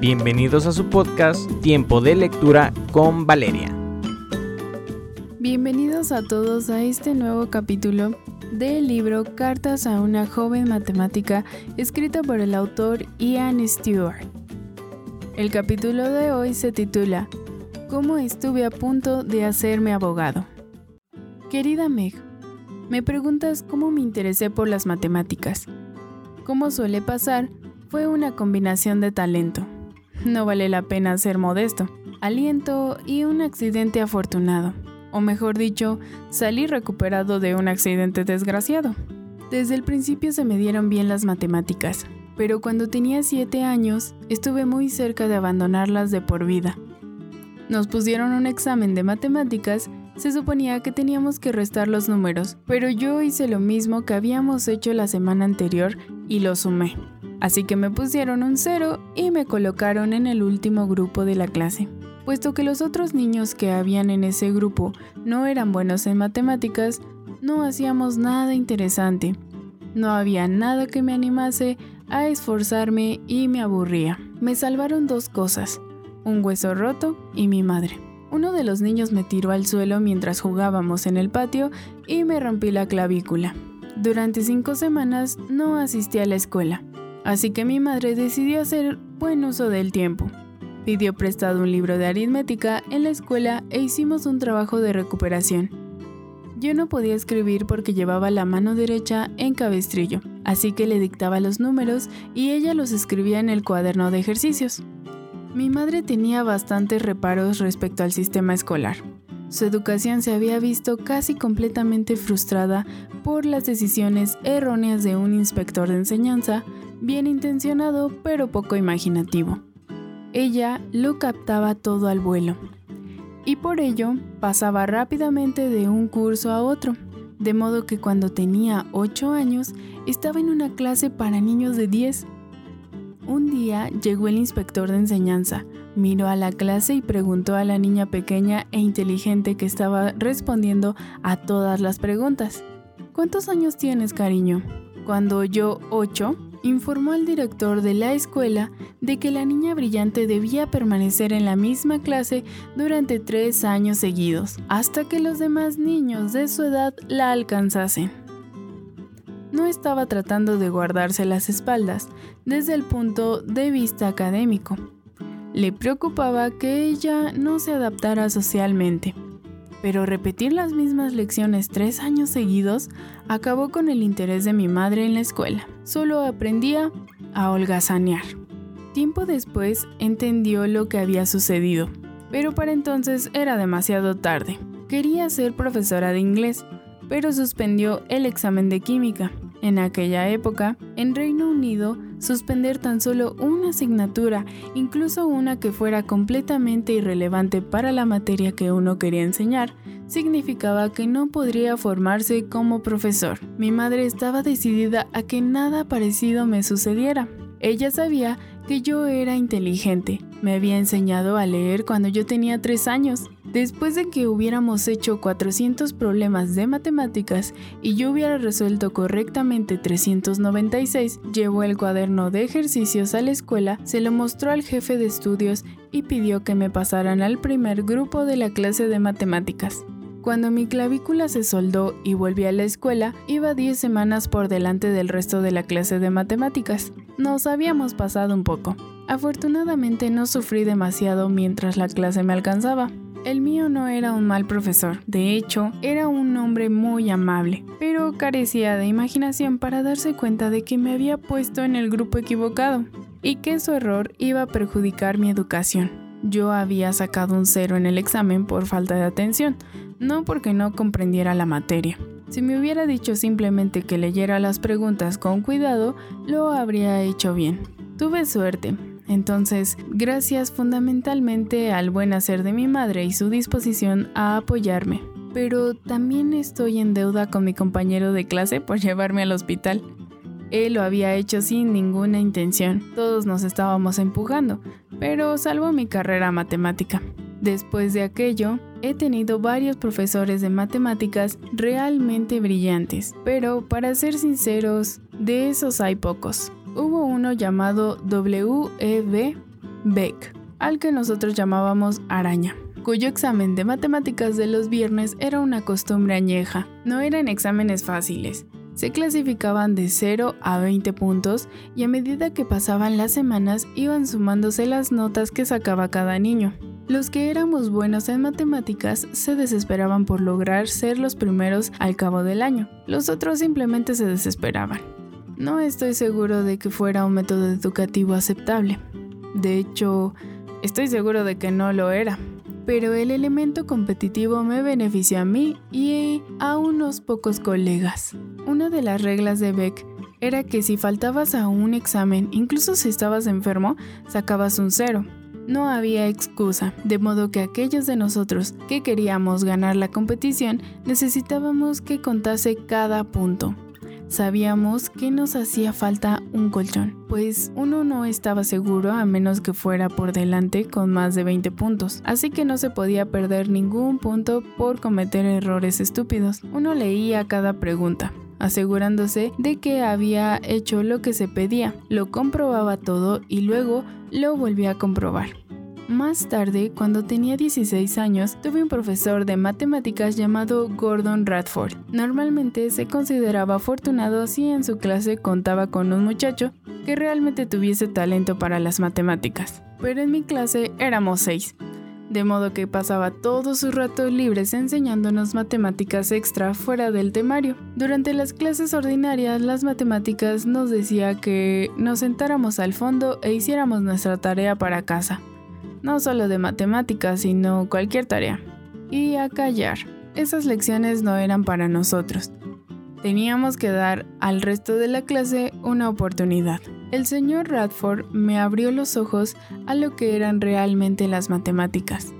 Bienvenidos a su podcast Tiempo de Lectura con Valeria. Bienvenidos a todos a este nuevo capítulo del libro Cartas a una joven matemática escrito por el autor Ian Stewart. El capítulo de hoy se titula ¿Cómo estuve a punto de hacerme abogado? Querida Meg, me preguntas cómo me interesé por las matemáticas. Como suele pasar, fue una combinación de talento. No vale la pena ser modesto, aliento y un accidente afortunado. O mejor dicho, salí recuperado de un accidente desgraciado. Desde el principio se me dieron bien las matemáticas, pero cuando tenía 7 años estuve muy cerca de abandonarlas de por vida. Nos pusieron un examen de matemáticas, se suponía que teníamos que restar los números, pero yo hice lo mismo que habíamos hecho la semana anterior y lo sumé. Así que me pusieron un cero y me colocaron en el último grupo de la clase. Puesto que los otros niños que habían en ese grupo no eran buenos en matemáticas, no hacíamos nada interesante. No había nada que me animase a esforzarme y me aburría. Me salvaron dos cosas, un hueso roto y mi madre. Uno de los niños me tiró al suelo mientras jugábamos en el patio y me rompí la clavícula. Durante cinco semanas no asistí a la escuela. Así que mi madre decidió hacer buen uso del tiempo. Pidió prestado un libro de aritmética en la escuela e hicimos un trabajo de recuperación. Yo no podía escribir porque llevaba la mano derecha en cabestrillo, así que le dictaba los números y ella los escribía en el cuaderno de ejercicios. Mi madre tenía bastantes reparos respecto al sistema escolar. Su educación se había visto casi completamente frustrada por las decisiones erróneas de un inspector de enseñanza bien intencionado pero poco imaginativo. Ella lo captaba todo al vuelo y por ello pasaba rápidamente de un curso a otro, de modo que cuando tenía 8 años estaba en una clase para niños de 10. Un día llegó el inspector de enseñanza, miró a la clase y preguntó a la niña pequeña e inteligente que estaba respondiendo a todas las preguntas. ¿Cuántos años tienes, cariño? Cuando oyó 8, informó al director de la escuela de que la niña brillante debía permanecer en la misma clase durante tres años seguidos, hasta que los demás niños de su edad la alcanzasen. No estaba tratando de guardarse las espaldas desde el punto de vista académico. Le preocupaba que ella no se adaptara socialmente pero repetir las mismas lecciones tres años seguidos acabó con el interés de mi madre en la escuela. Solo aprendía a holgazanear. Tiempo después entendió lo que había sucedido, pero para entonces era demasiado tarde. Quería ser profesora de inglés, pero suspendió el examen de química. En aquella época, en Reino Unido, suspender tan solo una asignatura, incluso una que fuera completamente irrelevante para la materia que uno quería enseñar, significaba que no podría formarse como profesor. Mi madre estaba decidida a que nada parecido me sucediera. Ella sabía que yo era inteligente. Me había enseñado a leer cuando yo tenía tres años Después de que hubiéramos hecho 400 problemas de matemáticas y yo hubiera resuelto correctamente 396, llevó el cuaderno de ejercicios a la escuela, se lo mostró al jefe de estudios y pidió que me pasaran al primer grupo de la clase de matemáticas. Cuando mi clavícula se soldó y volví a la escuela, iba 10 semanas por delante del resto de la clase de matemáticas. Nos habíamos pasado un poco. Afortunadamente no sufrí demasiado mientras la clase me alcanzaba. El mío no era un mal profesor, de hecho, era un hombre muy amable, pero carecía de imaginación para darse cuenta de que me había puesto en el grupo equivocado y que su error iba a perjudicar mi educación. Yo había sacado un cero en el examen por falta de atención, no porque no comprendiera la materia. Si me hubiera dicho simplemente que leyera las preguntas con cuidado, lo habría hecho bien. Tuve suerte, entonces, gracias fundamentalmente al buen hacer de mi madre y su disposición a apoyarme. Pero también estoy en deuda con mi compañero de clase por llevarme al hospital. Él lo había hecho sin ninguna intención. Todos nos estábamos empujando, pero salvó mi carrera matemática. Después de aquello, he tenido varios profesores de matemáticas realmente brillantes, pero para ser sinceros, de esos hay pocos. Hubo uno llamado WEB Beck, al que nosotros llamábamos araña cuyo examen de matemáticas de los viernes era una costumbre añeja. No eran exámenes fáciles. Se clasificaban de 0 a 20 puntos y a medida que pasaban las semanas iban sumándose las notas que sacaba cada niño. Los que éramos buenos en matemáticas se desesperaban por lograr ser los primeros al cabo del año. Los otros simplemente se desesperaban. No estoy seguro de que fuera un método educativo aceptable. De hecho, estoy seguro de que no lo era pero el elemento competitivo me benefició a mí y a unos pocos colegas. Una de las reglas de Beck era que si faltabas a un examen, incluso si estabas enfermo, sacabas un cero. No había excusa, de modo que aquellos de nosotros que queríamos ganar la competición necesitábamos que contase cada punto. Sabíamos que nos hacía falta un colchón, pues uno no estaba seguro a menos que fuera por delante con más de 20 puntos, así que no se podía perder ningún punto por cometer errores estúpidos. Uno leía cada pregunta, asegurándose de que había hecho lo que se pedía, lo comprobaba todo y luego lo volvía a comprobar. Más tarde, cuando tenía 16 años, tuve un profesor de matemáticas llamado Gordon Radford. Normalmente se consideraba afortunado si en su clase contaba con un muchacho que realmente tuviese talento para las matemáticas. Pero en mi clase éramos seis, de modo que pasaba todos sus ratos libres enseñándonos matemáticas extra fuera del temario. Durante las clases ordinarias, las matemáticas nos decía que nos sentáramos al fondo e hiciéramos nuestra tarea para casa no solo de matemáticas, sino cualquier tarea. Y a callar. Esas lecciones no eran para nosotros. Teníamos que dar al resto de la clase una oportunidad. El señor Radford me abrió los ojos a lo que eran realmente las matemáticas.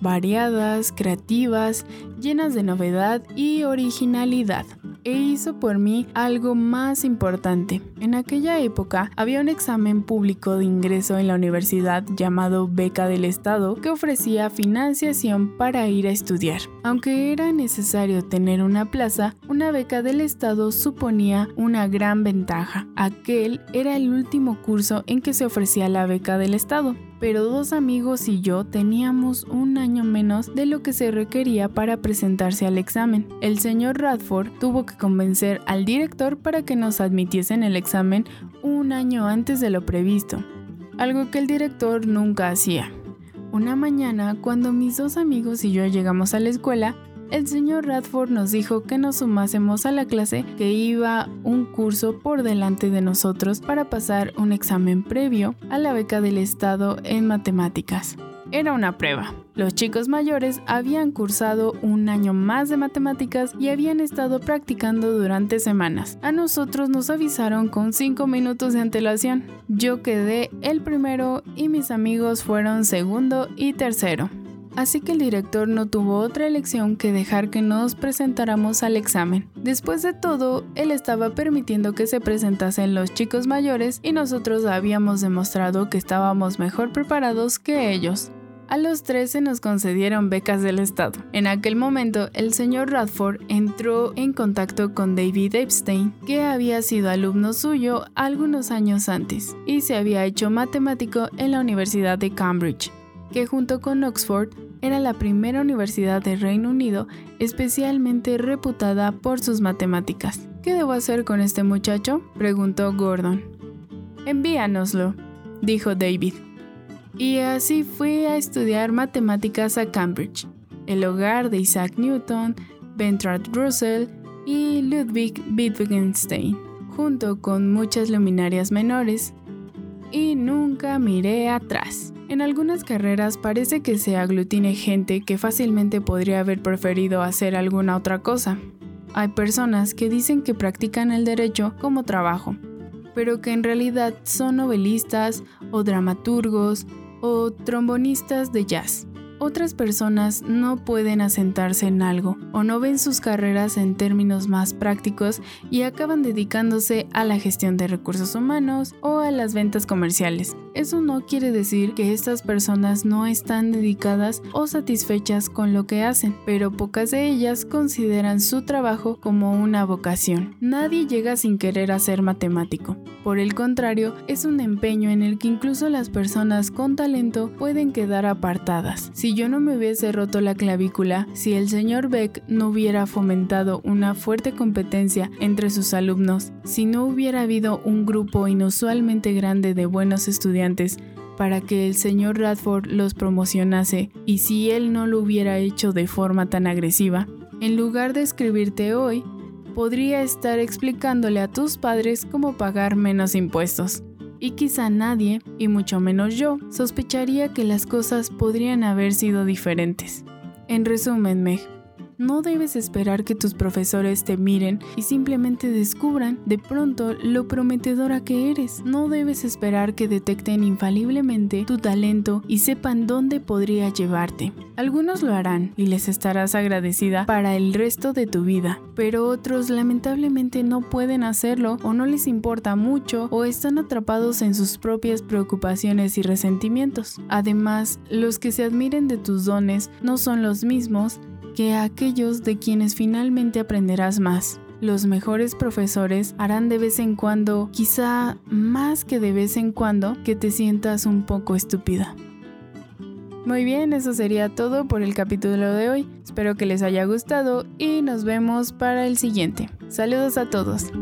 Variadas, creativas, llenas de novedad y originalidad e hizo por mí algo más importante. En aquella época había un examen público de ingreso en la universidad llamado Beca del Estado que ofrecía financiación para ir a estudiar. Aunque era necesario tener una plaza, una beca del Estado suponía una gran ventaja. Aquel era el último curso en que se ofrecía la beca del Estado pero dos amigos y yo teníamos un año menos de lo que se requería para presentarse al examen. El señor Radford tuvo que convencer al director para que nos admitiesen el examen un año antes de lo previsto, algo que el director nunca hacía. Una mañana, cuando mis dos amigos y yo llegamos a la escuela, el señor Radford nos dijo que nos sumásemos a la clase que iba un curso por delante de nosotros para pasar un examen previo a la beca del Estado en matemáticas. Era una prueba. Los chicos mayores habían cursado un año más de matemáticas y habían estado practicando durante semanas. A nosotros nos avisaron con 5 minutos de antelación. Yo quedé el primero y mis amigos fueron segundo y tercero así que el director no tuvo otra elección que dejar que nos presentáramos al examen. Después de todo, él estaba permitiendo que se presentasen los chicos mayores y nosotros habíamos demostrado que estábamos mejor preparados que ellos. A los tres se nos concedieron becas del Estado. En aquel momento, el señor Radford entró en contacto con David Epstein, que había sido alumno suyo algunos años antes y se había hecho matemático en la Universidad de Cambridge, que junto con Oxford era la primera universidad del Reino Unido especialmente reputada por sus matemáticas. ¿Qué debo hacer con este muchacho? preguntó Gordon. Envíanoslo, dijo David. Y así fui a estudiar matemáticas a Cambridge, el hogar de Isaac Newton, Bertrand Russell y Ludwig Wittgenstein, junto con muchas luminarias menores, y nunca miré atrás. En algunas carreras parece que se aglutine gente que fácilmente podría haber preferido hacer alguna otra cosa. Hay personas que dicen que practican el derecho como trabajo, pero que en realidad son novelistas o dramaturgos o trombonistas de jazz. Otras personas no pueden asentarse en algo o no ven sus carreras en términos más prácticos y acaban dedicándose a la gestión de recursos humanos o a las ventas comerciales. Eso no quiere decir que estas personas no están dedicadas o satisfechas con lo que hacen, pero pocas de ellas consideran su trabajo como una vocación. Nadie llega sin querer a ser matemático. Por el contrario, es un empeño en el que incluso las personas con talento pueden quedar apartadas. Si yo no me hubiese roto la clavícula, si el señor Beck no hubiera fomentado una fuerte competencia entre sus alumnos, si no hubiera habido un grupo inusualmente grande de buenos estudiantes para que el señor Radford los promocionase y si él no lo hubiera hecho de forma tan agresiva, en lugar de escribirte hoy, podría estar explicándole a tus padres cómo pagar menos impuestos. Y quizá nadie, y mucho menos yo, sospecharía que las cosas podrían haber sido diferentes. En resumen, Meg, no debes esperar que tus profesores te miren y simplemente descubran de pronto lo prometedora que eres. No debes esperar que detecten infaliblemente tu talento y sepan dónde podría llevarte. Algunos lo harán y les estarás agradecida para el resto de tu vida, pero otros lamentablemente no pueden hacerlo o no les importa mucho o están atrapados en sus propias preocupaciones y resentimientos. Además, los que se admiren de tus dones no son los mismos que aquellos de quienes finalmente aprenderás más. Los mejores profesores harán de vez en cuando, quizá más que de vez en cuando, que te sientas un poco estúpida. Muy bien, eso sería todo por el capítulo de hoy. Espero que les haya gustado y nos vemos para el siguiente. Saludos a todos.